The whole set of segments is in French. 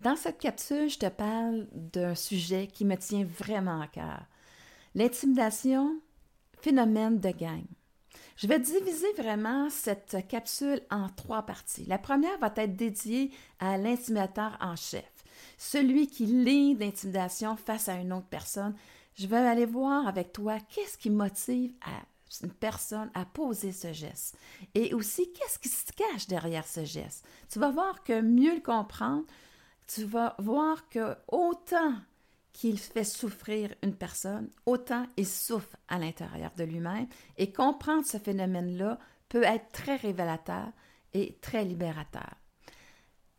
Dans cette capsule, je te parle d'un sujet qui me tient vraiment à cœur. L'intimidation, phénomène de gang. Je vais diviser vraiment cette capsule en trois parties. La première va être dédiée à l'intimidateur en chef, celui qui lit d'intimidation face à une autre personne. Je vais aller voir avec toi qu'est-ce qui motive une personne à poser ce geste et aussi qu'est-ce qui se cache derrière ce geste. Tu vas voir que mieux le comprendre, tu vas voir que autant qu'il fait souffrir une personne, autant il souffre à l'intérieur de lui-même. Et comprendre ce phénomène-là peut être très révélateur et très libérateur.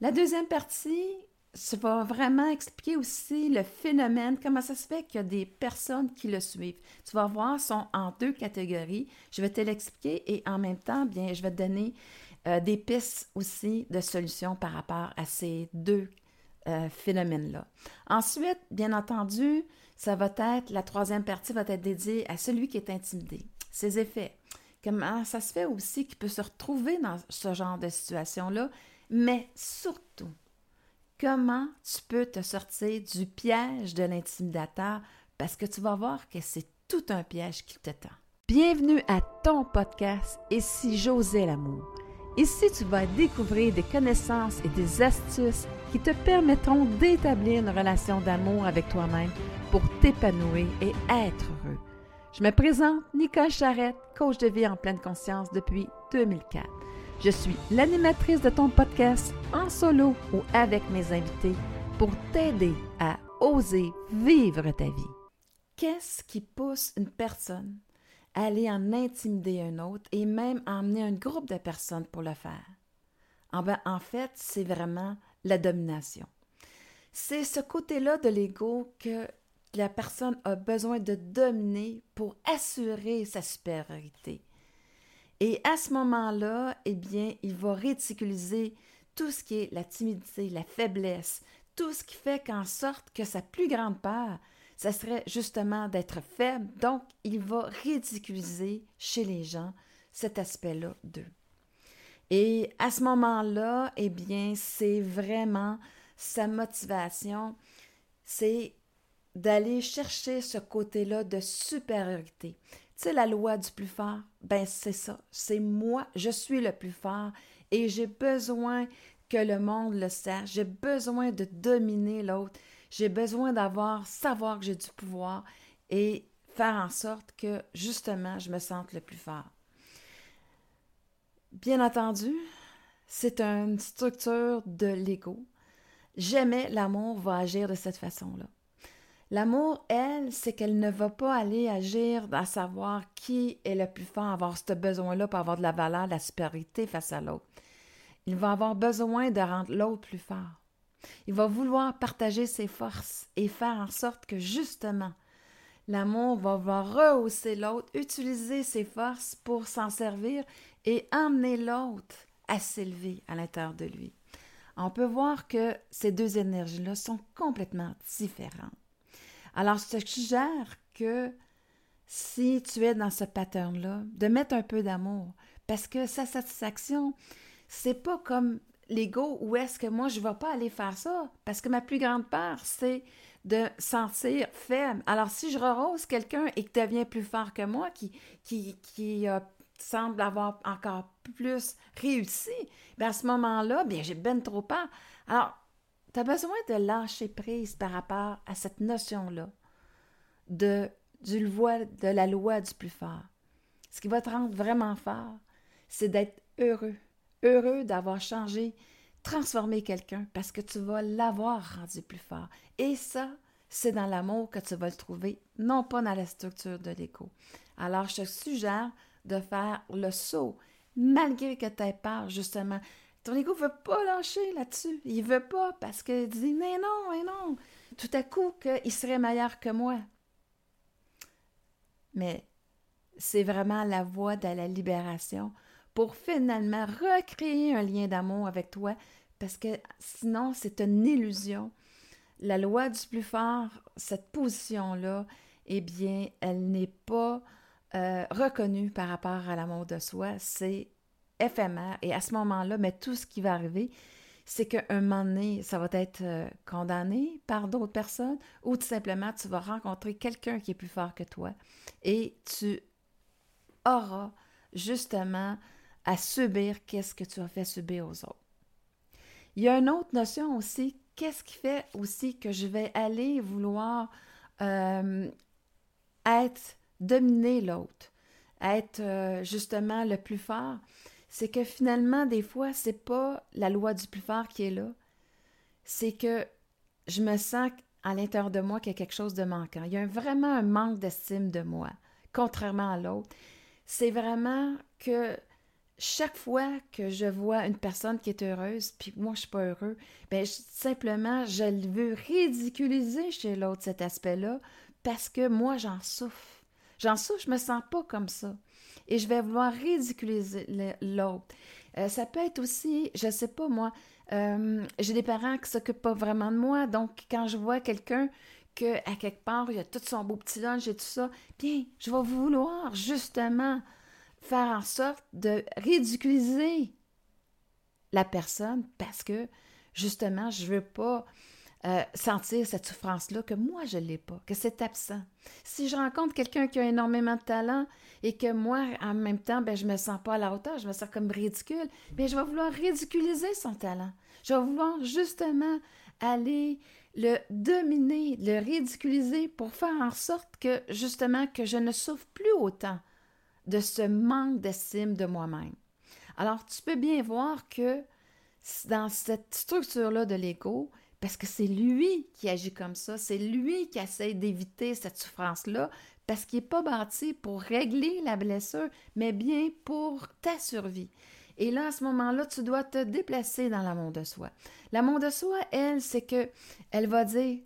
La deuxième partie, ça va vraiment expliquer aussi le phénomène, comment ça se fait qu'il y a des personnes qui le suivent. Tu vas voir, sont en deux catégories. Je vais te l'expliquer et en même temps, bien, je vais te donner euh, des pistes aussi de solutions par rapport à ces deux euh, phénomène-là. Ensuite, bien entendu, ça va être, la troisième partie va être dédiée à celui qui est intimidé, ses effets. Comment ça se fait aussi qu'il peut se retrouver dans ce genre de situation-là, mais surtout, comment tu peux te sortir du piège de l'intimidateur parce que tu vas voir que c'est tout un piège qui t'attend. Bienvenue à ton podcast Et si l'amour? Ici, tu vas découvrir des connaissances et des astuces qui te permettront d'établir une relation d'amour avec toi-même pour t'épanouir et être heureux. Je me présente Nicole Charrette, coach de vie en pleine conscience depuis 2004. Je suis l'animatrice de ton podcast en solo ou avec mes invités pour t'aider à oser vivre ta vie. Qu'est-ce qui pousse une personne aller en intimider un autre et même emmener un groupe de personnes pour le faire. En, ben, en fait, c'est vraiment la domination. C'est ce côté-là de l'ego que la personne a besoin de dominer pour assurer sa supériorité. Et à ce moment-là, eh bien, il va ridiculiser tout ce qui est la timidité, la faiblesse, tout ce qui fait qu'en sorte que sa plus grande peur, ça serait justement d'être faible. Donc, il va ridiculiser chez les gens cet aspect-là d'eux. Et à ce moment-là, eh bien, c'est vraiment sa motivation, c'est d'aller chercher ce côté-là de supériorité. Tu sais, la loi du plus fort, ben c'est ça, c'est moi, je suis le plus fort et j'ai besoin que le monde le sache, j'ai besoin de dominer l'autre, j'ai besoin d'avoir, savoir que j'ai du pouvoir et faire en sorte que, justement, je me sente le plus fort. Bien entendu, c'est une structure de l'ego. Jamais l'amour va agir de cette façon-là. L'amour, elle, c'est qu'elle ne va pas aller agir à savoir qui est le plus fort, avoir ce besoin-là pour avoir de la valeur, de la supériorité face à l'autre. Il va avoir besoin de rendre l'autre plus fort. Il va vouloir partager ses forces et faire en sorte que justement, l'amour va voir rehausser l'autre, utiliser ses forces pour s'en servir et emmener l'autre à s'élever à l'intérieur de lui. On peut voir que ces deux énergies-là sont complètement différentes. Alors, je te suggère que si tu es dans ce pattern-là, de mettre un peu d'amour, parce que sa satisfaction, c'est pas comme l'ego où est-ce que moi, je ne vais pas aller faire ça? Parce que ma plus grande peur, c'est de sentir faible. Alors, si je rehausse quelqu'un et qui devient plus fort que moi, qui, qui, euh, semble avoir encore plus réussi, bien à ce moment-là, bien, j'ai ben trop peur. Alors, tu as besoin de lâcher prise par rapport à cette notion-là de, du de la loi du plus fort. Ce qui va te rendre vraiment fort, c'est d'être heureux heureux d'avoir changé, transformé quelqu'un parce que tu vas l'avoir rendu plus fort. Et ça, c'est dans l'amour que tu vas le trouver, non pas dans la structure de l'écho. Alors, je te suggère de faire le saut, malgré que tu aies peur, justement. Ton ego ne veut pas lâcher là-dessus. Il veut pas parce qu'il dit Mais non, mais non. Tout à coup, qu'il serait meilleur que moi. Mais c'est vraiment la voie de la libération pour finalement recréer un lien d'amour avec toi, parce que sinon, c'est une illusion. La loi du plus fort, cette position-là, eh bien, elle n'est pas euh, reconnue par rapport à l'amour de soi. C'est éphémère. Et à ce moment-là, mais tout ce qui va arriver, c'est qu'un moment donné, ça va être euh, condamné par d'autres personnes ou tout simplement, tu vas rencontrer quelqu'un qui est plus fort que toi et tu auras justement à subir qu'est-ce que tu as fait subir aux autres. Il y a une autre notion aussi, qu'est-ce qui fait aussi que je vais aller vouloir euh, être, dominer l'autre, être euh, justement le plus fort, c'est que finalement, des fois, c'est pas la loi du plus fort qui est là, c'est que je me sens à l'intérieur de moi qu'il y a quelque chose de manquant. Il y a vraiment un manque d'estime de moi, contrairement à l'autre. C'est vraiment que chaque fois que je vois une personne qui est heureuse, puis moi je suis pas heureux, ben simplement je veux ridiculiser chez l'autre cet aspect-là parce que moi j'en souffre. J'en souffre, je me sens pas comme ça. Et je vais vouloir ridiculiser l'autre. Euh, ça peut être aussi, je sais pas moi, euh, j'ai des parents qui s'occupent pas vraiment de moi, donc quand je vois quelqu'un que à quelque part il a tout son beau petit lunch et tout ça, bien, je vais vouloir justement faire en sorte de ridiculiser la personne parce que justement, je ne veux pas euh, sentir cette souffrance-là que moi, je ne l'ai pas, que c'est absent. Si je rencontre quelqu'un qui a énormément de talent et que moi, en même temps, ben, je ne me sens pas à la hauteur, je me sens comme ridicule, bien, je vais vouloir ridiculiser son talent. Je vais vouloir justement aller le dominer, le ridiculiser pour faire en sorte que, justement, que je ne souffre plus autant de ce manque d'estime de moi-même. Alors, tu peux bien voir que dans cette structure-là de l'ego, parce que c'est lui qui agit comme ça, c'est lui qui essaie d'éviter cette souffrance-là, parce qu'il n'est pas bâti pour régler la blessure, mais bien pour ta survie. Et là, à ce moment-là, tu dois te déplacer dans l'amour de soi. L'amour de soi, elle, c'est que elle va dire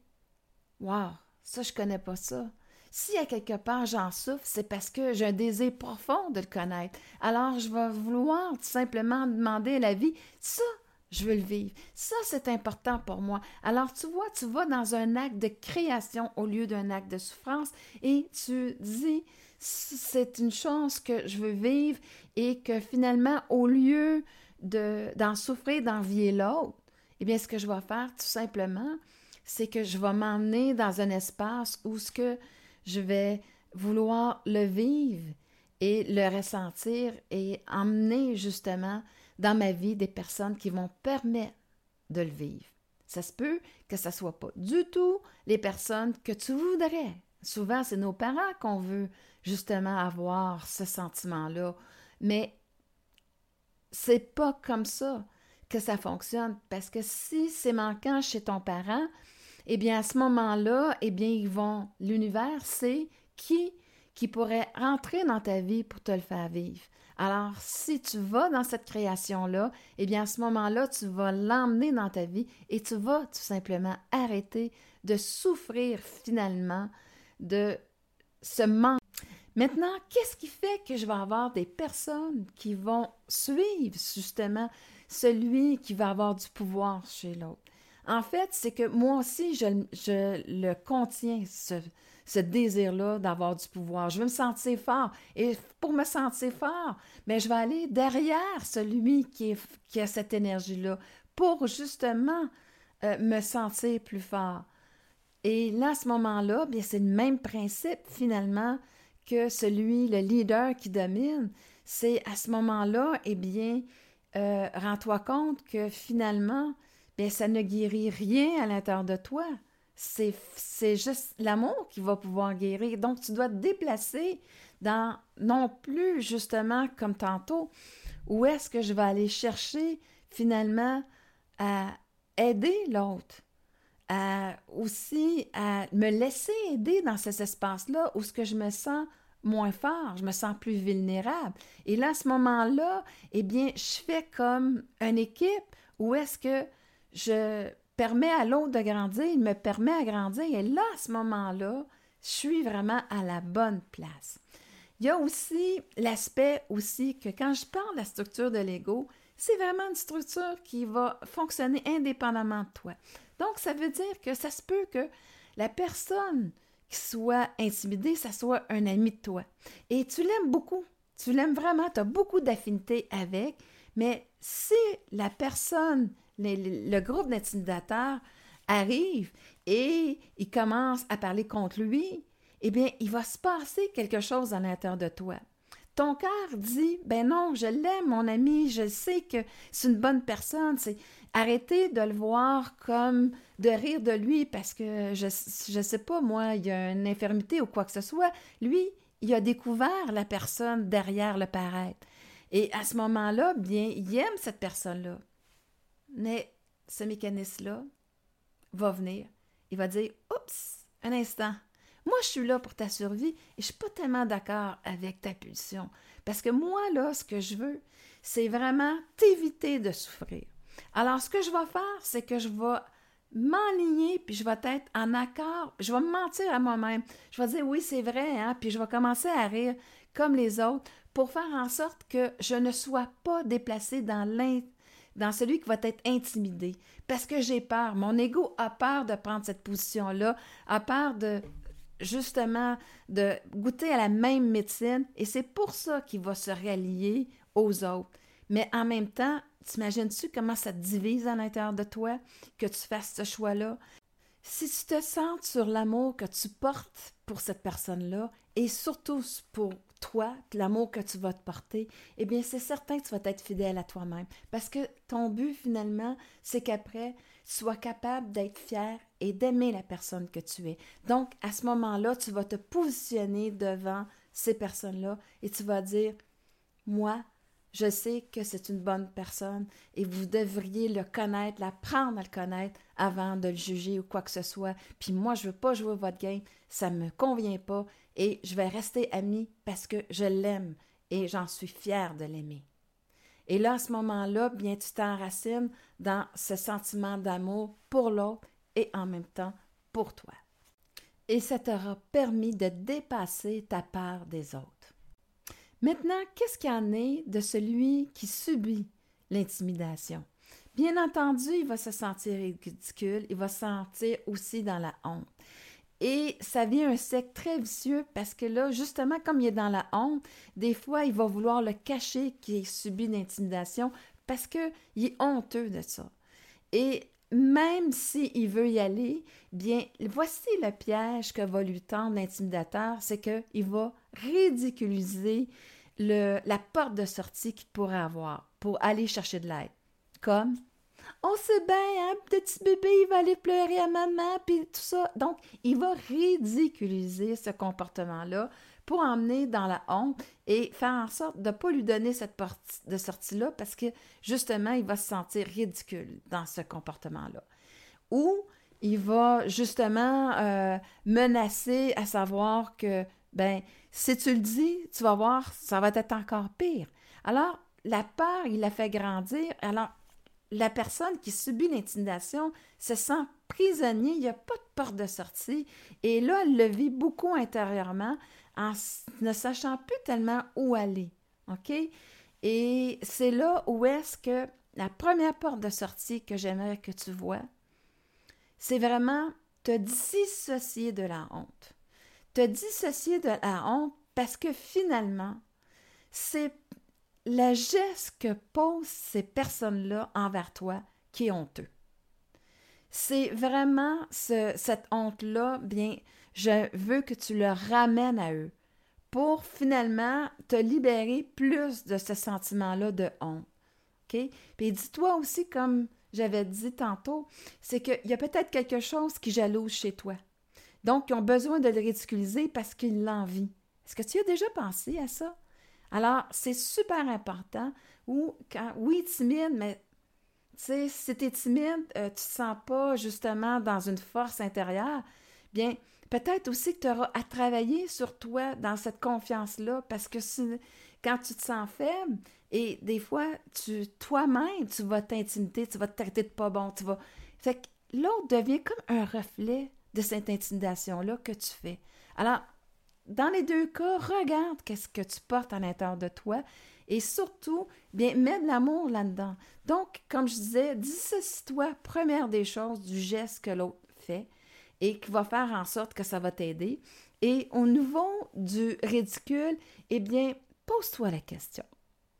Waouh, ça, je connais pas ça. Si à quelque part j'en souffre, c'est parce que j'ai un désir profond de le connaître. Alors je vais vouloir tout simplement demander à la vie, ça, je veux le vivre. Ça, c'est important pour moi. Alors, tu vois, tu vas dans un acte de création au lieu d'un acte de souffrance et tu dis, c'est une chance que je veux vivre et que finalement, au lieu d'en souffrir, d'envier l'autre, eh bien, ce que je vais faire, tout simplement, c'est que je vais m'emmener dans un espace où ce que je vais vouloir le vivre et le ressentir et emmener justement dans ma vie des personnes qui vont permettre de le vivre. Ça se peut que ça soit pas du tout les personnes que tu voudrais. Souvent, c'est nos parents qu'on veut justement avoir ce sentiment-là, mais c'est pas comme ça que ça fonctionne parce que si c'est manquant chez ton parent, eh bien, à ce moment-là, eh bien, ils vont, l'univers c'est qui qui pourrait rentrer dans ta vie pour te le faire vivre. Alors, si tu vas dans cette création-là, eh bien, à ce moment-là, tu vas l'emmener dans ta vie et tu vas tout simplement arrêter de souffrir finalement de ce manque. Maintenant, qu'est-ce qui fait que je vais avoir des personnes qui vont suivre justement celui qui va avoir du pouvoir chez l'autre? En fait, c'est que moi aussi, je, le contiens, ce, désir-là d'avoir du pouvoir. Je veux me sentir fort. Et pour me sentir fort, mais je vais aller derrière celui qui, qui a cette énergie-là pour justement euh, me sentir plus fort. Et là, à ce moment-là, bien, c'est le même principe finalement que celui, le leader qui domine. C'est à ce moment-là, eh bien, euh, rends-toi compte que finalement, bien, ça ne guérit rien à l'intérieur de toi. C'est, juste l'amour qui va pouvoir guérir. Donc, tu dois te déplacer dans, non plus justement comme tantôt, où est-ce que je vais aller chercher finalement à aider l'autre, à aussi à me laisser aider dans ces espaces-là où ce que je me sens moins fort, je me sens plus vulnérable. Et là, à ce moment-là, eh bien, je fais comme une équipe où est-ce que je permets à l'autre de grandir, il me permet à grandir. Et là, à ce moment-là, je suis vraiment à la bonne place. Il y a aussi l'aspect aussi que quand je parle de la structure de l'ego, c'est vraiment une structure qui va fonctionner indépendamment de toi. Donc, ça veut dire que ça se peut que la personne qui soit intimidée, ça soit un ami de toi. Et tu l'aimes beaucoup. Tu l'aimes vraiment, tu as beaucoup d'affinité avec, mais si la personne le groupe d'intimidateurs arrive et il commence à parler contre lui, eh bien, il va se passer quelque chose à l'intérieur de toi. Ton cœur dit Ben non, je l'aime, mon ami, je sais que c'est une bonne personne. C'est arrêter de le voir comme de rire de lui parce que je ne sais pas, moi, il y a une infirmité ou quoi que ce soit. Lui, il a découvert la personne derrière le paraître. Et à ce moment-là, bien, il aime cette personne-là. Mais ce mécanisme-là va venir. Il va dire Oups, un instant. Moi, je suis là pour ta survie et je suis pas tellement d'accord avec ta pulsion. Parce que moi, là, ce que je veux, c'est vraiment t'éviter de souffrir. Alors, ce que je vais faire, c'est que je vais m'enligner, puis je vais être en accord, je vais me mentir à moi-même. Je vais dire oui, c'est vrai, hein, puis je vais commencer à rire comme les autres pour faire en sorte que je ne sois pas déplacée dans dans celui qui va être intimidé. Parce que j'ai peur. Mon ego a peur de prendre cette position-là, a peur de justement de goûter à la même médecine et c'est pour ça qu'il va se rallier aux autres. Mais en même temps, t'imagines-tu comment ça te divise à l'intérieur de toi que tu fasses ce choix-là? Si tu te sens sur l'amour que tu portes pour cette personne-là et surtout pour toi, l'amour que tu vas te porter, eh bien, c'est certain que tu vas être fidèle à toi-même. Parce que ton but, finalement, c'est qu'après, tu sois capable d'être fier et d'aimer la personne que tu es. Donc, à ce moment-là, tu vas te positionner devant ces personnes-là et tu vas dire, moi, je sais que c'est une bonne personne et vous devriez le connaître, l'apprendre à le connaître avant de le juger ou quoi que ce soit. Puis moi, je ne veux pas jouer votre game, ça ne me convient pas et je vais rester amie parce que je l'aime et j'en suis fière de l'aimer. Et là, à ce moment-là, bien, tu t'enracines dans ce sentiment d'amour pour l'autre et en même temps pour toi. Et ça t'aura permis de dépasser ta peur des autres. Maintenant, qu'est-ce qu'il en est de celui qui subit l'intimidation? Bien entendu, il va se sentir ridicule, il va se sentir aussi dans la honte. Et ça vient un cercle très vicieux parce que là, justement, comme il est dans la honte, des fois, il va vouloir le cacher qu'il subit l'intimidation parce qu'il est honteux de ça. Et même s'il veut y aller, bien, voici le piège que va lui tendre l'intimidateur, c'est qu'il va ridiculiser la porte de sortie qu'il pourrait avoir pour aller chercher de l'aide. Comme on sait bien, un petit bébé, il va aller pleurer à maman, puis tout ça. Donc, il va ridiculiser ce comportement-là pour emmener dans la honte et faire en sorte de ne pas lui donner cette porte de sortie-là parce que, justement, il va se sentir ridicule dans ce comportement-là. Ou il va, justement, euh, menacer à savoir que ben si tu le dis, tu vas voir, ça va être encore pire. Alors, la peur, il la fait grandir. Alors, la personne qui subit l'intimidation se sent prisonnier, il n'y a pas de porte de sortie. Et là, elle le vit beaucoup intérieurement en ne sachant plus tellement où aller. OK? Et c'est là où est-ce que la première porte de sortie que j'aimerais que tu vois, c'est vraiment te dissocier de la honte te dissocier de la honte parce que finalement, c'est le geste que posent ces personnes-là envers toi qui est honteux. C'est vraiment cette honte-là, bien, je veux que tu le ramènes à eux pour finalement te libérer plus de ce sentiment-là de honte. OK? Puis dis-toi aussi, comme j'avais dit tantôt, c'est qu'il y a peut-être quelque chose qui jalouse chez toi. Donc, ils ont besoin de le ridiculiser parce qu'ils l'envient. Est-ce que tu as déjà pensé à ça? Alors, c'est super important. Ou quand, oui, timide, mais sais, si tu es timide, euh, tu ne te sens pas justement dans une force intérieure, bien, peut-être aussi que tu auras à travailler sur toi dans cette confiance-là, parce que quand tu te sens faible, et des fois, tu toi-même, tu vas t'intimider, tu vas te traiter de pas bon, tu vas. Fait que l'autre devient comme un reflet de cette intimidation-là que tu fais. Alors, dans les deux cas, regarde qu'est-ce que tu portes à l'intérieur de toi et surtout, bien, mets de l'amour là-dedans. Donc, comme je disais, dissocie-toi, première des choses, du geste que l'autre fait et qui va faire en sorte que ça va t'aider. Et au niveau du ridicule, eh bien, pose-toi la question.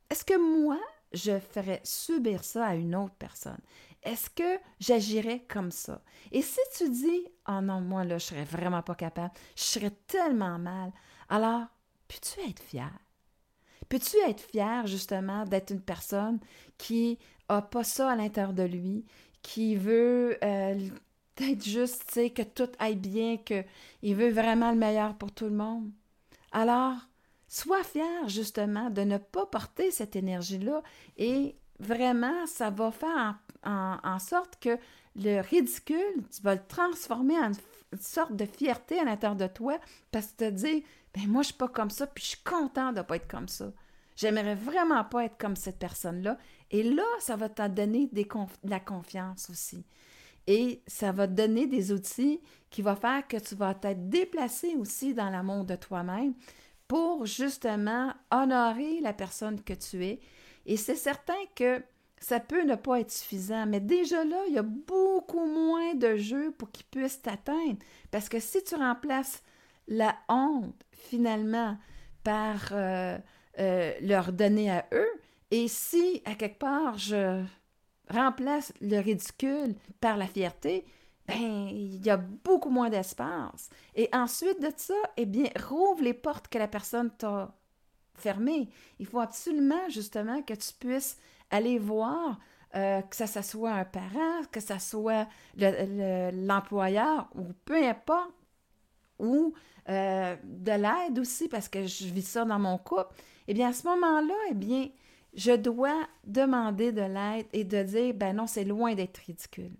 Est-ce que moi, je ferais subir ça à une autre personne? Est-ce que j'agirais comme ça? Et si tu dis, oh non, moi, là, je serais vraiment pas capable, je serais tellement mal, alors, peux-tu être fier? Peux-tu être fier, justement, d'être une personne qui a pas ça à l'intérieur de lui, qui veut euh, être juste, tu que tout aille bien, qu'il veut vraiment le meilleur pour tout le monde? Alors, sois fier, justement, de ne pas porter cette énergie-là et vraiment, ça va faire en, sorte que le ridicule, tu vas le transformer en une sorte de fierté à l'intérieur de toi parce que tu te dis, ben moi, je suis pas comme ça, puis je suis content de ne pas être comme ça. J'aimerais vraiment pas être comme cette personne-là. Et là, ça va te donner de la confiance aussi. Et ça va te donner des outils qui vont faire que tu vas t'être déplacé aussi dans l'amour de toi-même pour justement honorer la personne que tu es et c'est certain que ça peut ne pas être suffisant, mais déjà là, il y a beaucoup moins de jeux pour qu'ils puissent t'atteindre. Parce que si tu remplaces la honte, finalement, par euh, euh, leur donner à eux, et si, à quelque part, je remplace le ridicule par la fierté, ben, il y a beaucoup moins d'espace. Et ensuite de ça, eh bien, rouvre les portes que la personne t'a fermé. Il faut absolument, justement, que tu puisses aller voir, euh, que ça, soit un parent, que ça soit l'employeur, ou peu importe, ou euh, de l'aide aussi, parce que je vis ça dans mon couple. Eh bien, à ce moment-là, eh bien, je dois demander de l'aide et de dire, ben non, c'est loin d'être ridicule.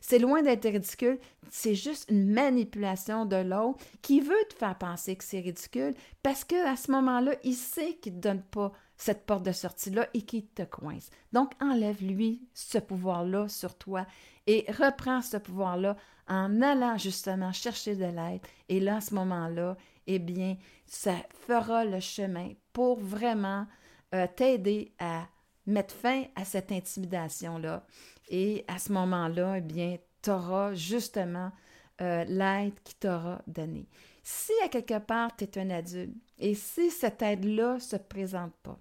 C'est loin d'être ridicule, c'est juste une manipulation de l'autre qui veut te faire penser que c'est ridicule parce qu'à ce moment-là, il sait qu'il ne te donne pas cette porte de sortie-là et qu'il te coince. Donc, enlève-lui ce pouvoir-là sur toi et reprends ce pouvoir-là en allant justement chercher de l'aide. Et là, à ce moment-là, eh bien, ça fera le chemin pour vraiment euh, t'aider à mettre fin à cette intimidation-là et à ce moment-là, eh bien, tu auras justement euh, l'aide qui t'aura donnée. Si à quelque part tu es un adulte et si cette aide-là ne se présente pas,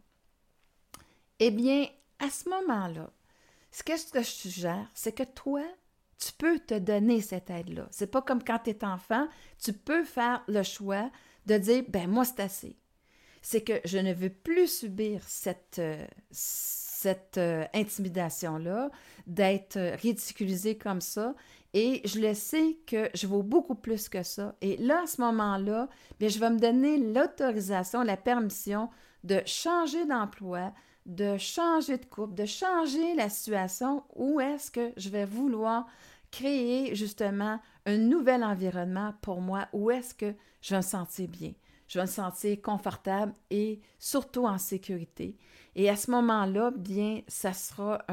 eh bien, à ce moment-là, ce que je te suggère, c'est que toi, tu peux te donner cette aide-là. C'est pas comme quand tu es enfant, tu peux faire le choix de dire ben moi c'est assez. C'est que je ne veux plus subir cette, euh, euh, intimidation-là, d'être ridiculisée comme ça. Et je le sais que je vaux beaucoup plus que ça. Et là, à ce moment-là, bien, je vais me donner l'autorisation, la permission de changer d'emploi, de changer de couple, de changer la situation où est-ce que je vais vouloir créer justement un nouvel environnement pour moi, où est-ce que je vais me sentir bien je vais me sentir confortable et surtout en sécurité. Et à ce moment-là, bien, ça sera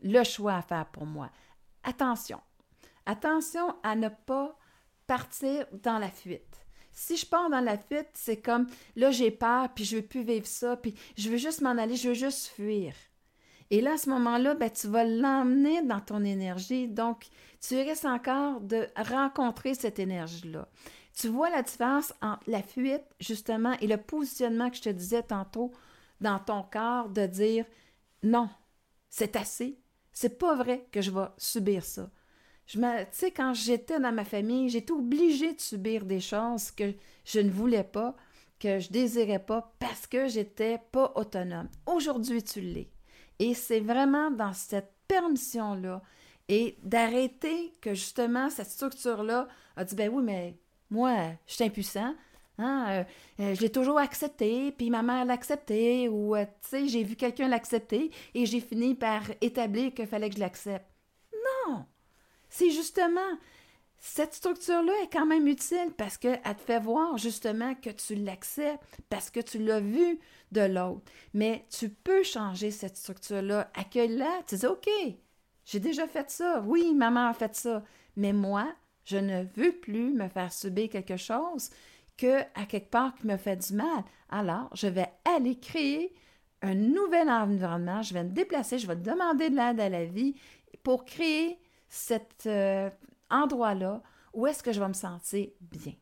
le choix à faire pour moi. Attention, attention à ne pas partir dans la fuite. Si je pars dans la fuite, c'est comme là j'ai peur, puis je veux plus vivre ça, puis je veux juste m'en aller, je veux juste fuir. Et là, à ce moment-là, ben, tu vas l'emmener dans ton énergie. Donc, tu risques encore de rencontrer cette énergie-là. Tu vois la différence entre la fuite, justement, et le positionnement que je te disais tantôt dans ton corps de dire non, c'est assez. C'est pas vrai que je vais subir ça. Je me, tu sais, quand j'étais dans ma famille, j'étais obligée de subir des choses que je ne voulais pas, que je désirais pas parce que j'étais pas autonome. Aujourd'hui, tu l'es. Et c'est vraiment dans cette permission-là et d'arrêter que justement cette structure-là a dit ben oui, mais moi, je suis impuissant. Hein, euh, euh, je l'ai toujours accepté, puis ma mère l'a accepté, ou euh, tu sais, j'ai vu quelqu'un l'accepter et j'ai fini par établir qu'il fallait que je l'accepte. Non! C'est justement, cette structure-là est quand même utile parce qu'elle te fait voir justement que tu l'acceptes, parce que tu l'as vu de l'autre. Mais tu peux changer cette structure-là. Accueille-la, tu dis OK, j'ai déjà fait ça. Oui, maman a fait ça. Mais moi, je ne veux plus me faire subir quelque chose que à quelque part qui me fait du mal. Alors, je vais aller créer un nouvel environnement, je vais me déplacer, je vais demander de l'aide à la vie pour créer cet euh, endroit-là où est-ce que je vais me sentir bien.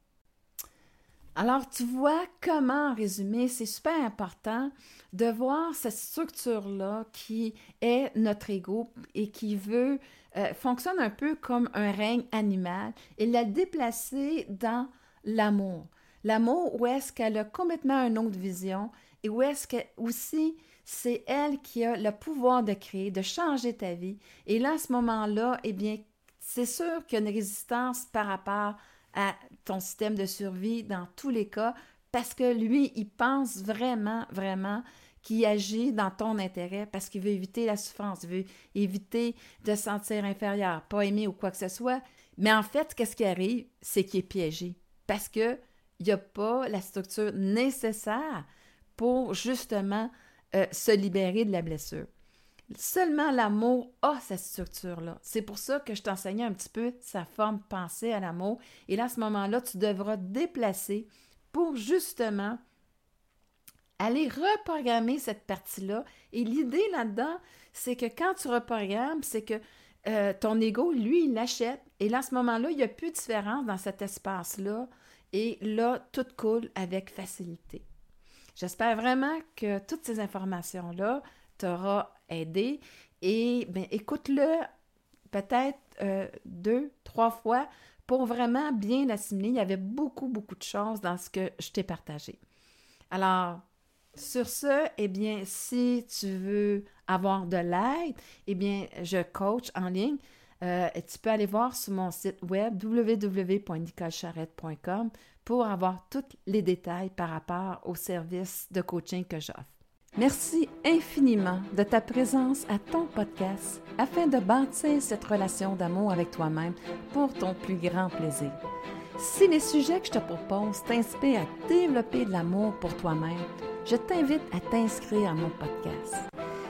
Alors, tu vois comment, en résumé, c'est super important de voir cette structure-là qui est notre ego et qui veut, euh, fonctionne un peu comme un règne animal et la déplacer dans l'amour. L'amour où est-ce qu'elle a complètement une autre vision et où est-ce que aussi c'est elle qui a le pouvoir de créer, de changer ta vie. Et là, à ce moment-là, eh bien, c'est sûr qu'il y a une résistance par rapport à ton système de survie dans tous les cas, parce que lui, il pense vraiment, vraiment qu'il agit dans ton intérêt parce qu'il veut éviter la souffrance, il veut éviter de se sentir inférieur, pas aimé ou quoi que ce soit. Mais en fait, qu'est-ce qui arrive? C'est qu'il est piégé parce qu'il n'y a pas la structure nécessaire pour justement euh, se libérer de la blessure. Seulement l'amour a cette structure-là. C'est pour ça que je t'enseignais un petit peu sa forme pensée à l'amour. Et là, à ce moment-là, tu devras déplacer pour justement aller reprogrammer cette partie-là. Et l'idée là-dedans, c'est que quand tu reprogrammes, c'est que euh, ton ego, lui, l'achète. Et là, à ce moment-là, il n'y a plus de différence dans cet espace-là. Et là, tout coule avec facilité. J'espère vraiment que toutes ces informations-là t'aura aidé et ben, écoute-le peut-être euh, deux, trois fois pour vraiment bien l'assimiler. Il y avait beaucoup, beaucoup de choses dans ce que je t'ai partagé. Alors, sur ce, eh bien, si tu veux avoir de l'aide, eh bien, je coach en ligne. Euh, tu peux aller voir sur mon site web www.nicolecharrette.com pour avoir tous les détails par rapport au service de coaching que j'offre. Merci infiniment de ta présence à ton podcast afin de bâtir cette relation d'amour avec toi-même pour ton plus grand plaisir. Si les sujets que je te propose t'inspirent à développer de l'amour pour toi-même, je t'invite à t'inscrire à mon podcast.